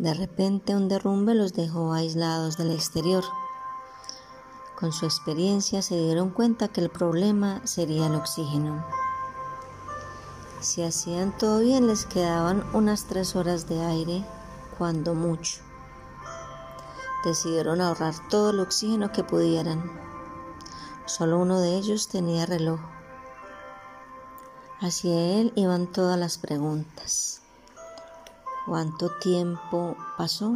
De repente un derrumbe los dejó aislados del exterior. Con su experiencia se dieron cuenta que el problema sería el oxígeno. Si hacían todo bien les quedaban unas tres horas de aire, cuando mucho. Decidieron ahorrar todo el oxígeno que pudieran. Solo uno de ellos tenía reloj. Hacia él iban todas las preguntas. ¿Cuánto tiempo pasó?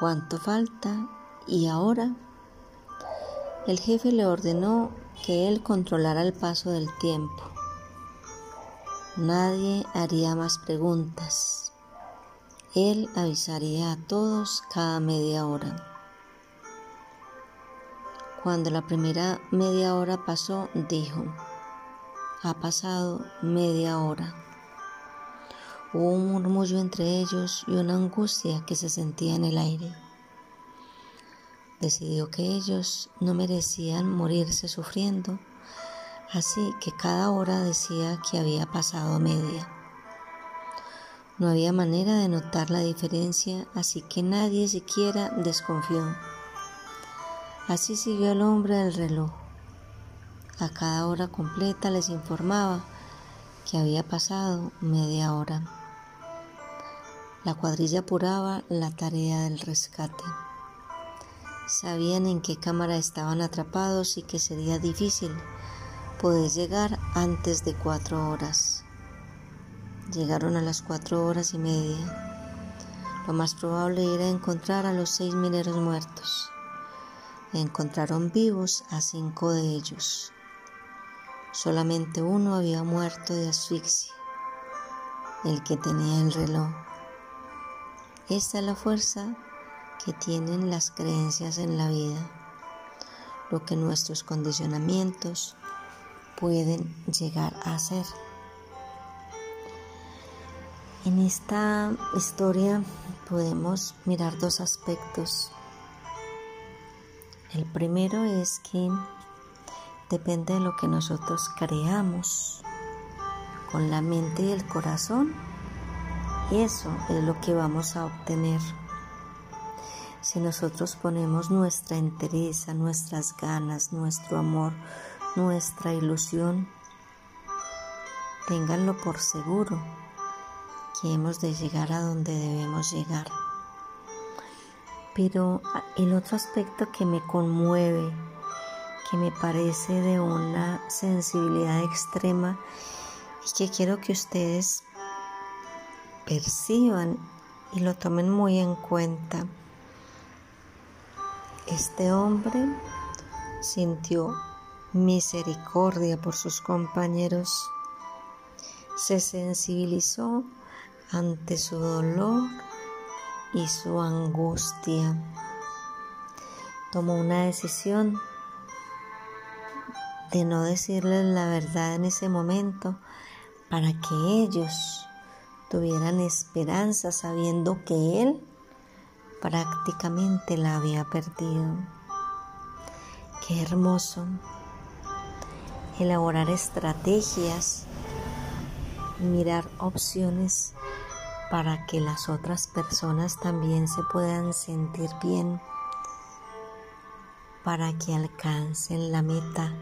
¿Cuánto falta? ¿Y ahora? El jefe le ordenó que él controlara el paso del tiempo. Nadie haría más preguntas. Él avisaría a todos cada media hora. Cuando la primera media hora pasó, dijo, ha pasado media hora. Hubo un murmullo entre ellos y una angustia que se sentía en el aire. Decidió que ellos no merecían morirse sufriendo, así que cada hora decía que había pasado media. No había manera de notar la diferencia, así que nadie siquiera desconfió. Así siguió el hombre del reloj. A cada hora completa les informaba que había pasado media hora. La cuadrilla apuraba la tarea del rescate. Sabían en qué cámara estaban atrapados y que sería difícil poder llegar antes de cuatro horas. Llegaron a las cuatro horas y media. Lo más probable era encontrar a los seis mineros muertos. Encontraron vivos a cinco de ellos. Solamente uno había muerto de asfixia, el que tenía el reloj. Esta es la fuerza que tienen las creencias en la vida, lo que nuestros condicionamientos pueden llegar a ser. En esta historia podemos mirar dos aspectos. El primero es que depende de lo que nosotros creamos con la mente y el corazón. Eso es lo que vamos a obtener. Si nosotros ponemos nuestra entereza, nuestras ganas, nuestro amor, nuestra ilusión, ténganlo por seguro que hemos de llegar a donde debemos llegar. Pero el otro aspecto que me conmueve que me parece de una sensibilidad extrema y que quiero que ustedes perciban y lo tomen muy en cuenta. Este hombre sintió misericordia por sus compañeros, se sensibilizó ante su dolor y su angustia. Tomó una decisión de no decirles la verdad en ese momento para que ellos tuvieran esperanza sabiendo que él prácticamente la había perdido. Qué hermoso elaborar estrategias, mirar opciones para que las otras personas también se puedan sentir bien, para que alcancen la meta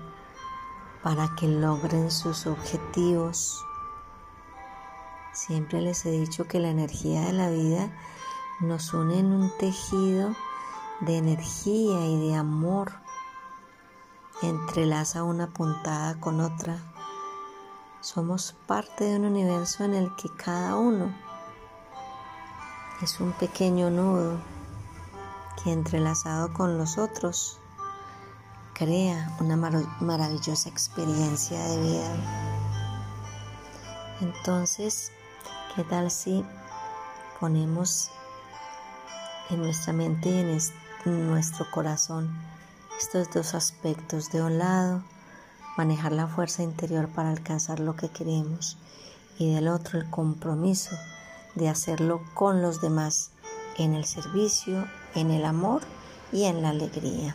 para que logren sus objetivos. Siempre les he dicho que la energía de la vida nos une en un tejido de energía y de amor. Entrelaza una puntada con otra. Somos parte de un universo en el que cada uno es un pequeño nudo que entrelazado con los otros crea una maravillosa experiencia de vida. Entonces, ¿qué tal si ponemos en nuestra mente y en, nuestro corazón estos dos aspectos. De un lado, manejar la fuerza interior para alcanzar lo que queremos y del otro el compromiso de hacerlo con los demás en el servicio, en el amor y en la alegría.